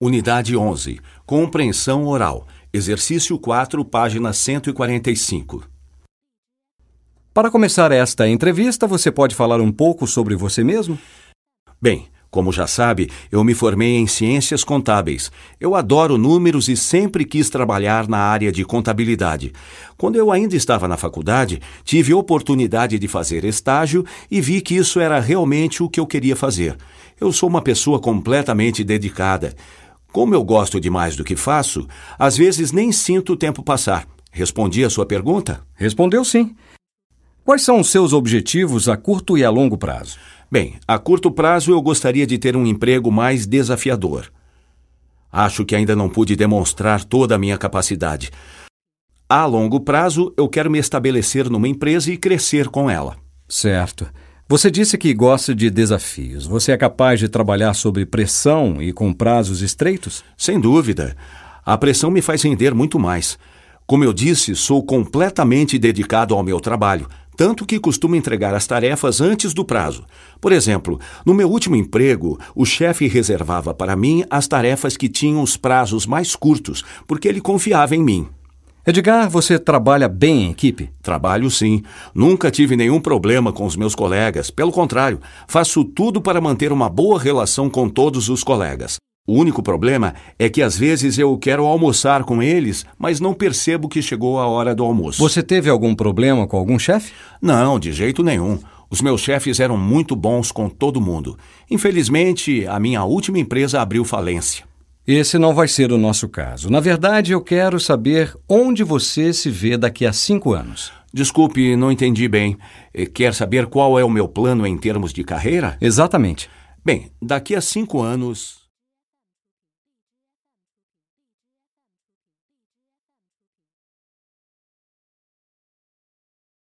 Unidade 11. Compreensão oral. Exercício 4, página 145. Para começar esta entrevista, você pode falar um pouco sobre você mesmo? Bem, como já sabe, eu me formei em ciências contábeis. Eu adoro números e sempre quis trabalhar na área de contabilidade. Quando eu ainda estava na faculdade, tive oportunidade de fazer estágio e vi que isso era realmente o que eu queria fazer. Eu sou uma pessoa completamente dedicada. Como eu gosto de mais do que faço, às vezes nem sinto o tempo passar. Respondi a sua pergunta? Respondeu sim. Quais são os seus objetivos a curto e a longo prazo? Bem, a curto prazo eu gostaria de ter um emprego mais desafiador. Acho que ainda não pude demonstrar toda a minha capacidade. A longo prazo, eu quero me estabelecer numa empresa e crescer com ela. Certo. Você disse que gosta de desafios. Você é capaz de trabalhar sob pressão e com prazos estreitos? Sem dúvida. A pressão me faz render muito mais. Como eu disse, sou completamente dedicado ao meu trabalho, tanto que costumo entregar as tarefas antes do prazo. Por exemplo, no meu último emprego, o chefe reservava para mim as tarefas que tinham os prazos mais curtos, porque ele confiava em mim. Edgar, você trabalha bem em equipe? Trabalho sim. Nunca tive nenhum problema com os meus colegas. Pelo contrário, faço tudo para manter uma boa relação com todos os colegas. O único problema é que às vezes eu quero almoçar com eles, mas não percebo que chegou a hora do almoço. Você teve algum problema com algum chefe? Não, de jeito nenhum. Os meus chefes eram muito bons com todo mundo. Infelizmente, a minha última empresa abriu falência. Esse não vai ser o nosso caso. Na verdade, eu quero saber onde você se vê daqui a cinco anos. Desculpe, não entendi bem. Eh, quer saber qual é o meu plano em termos de carreira? Exatamente. Bem, daqui a cinco anos.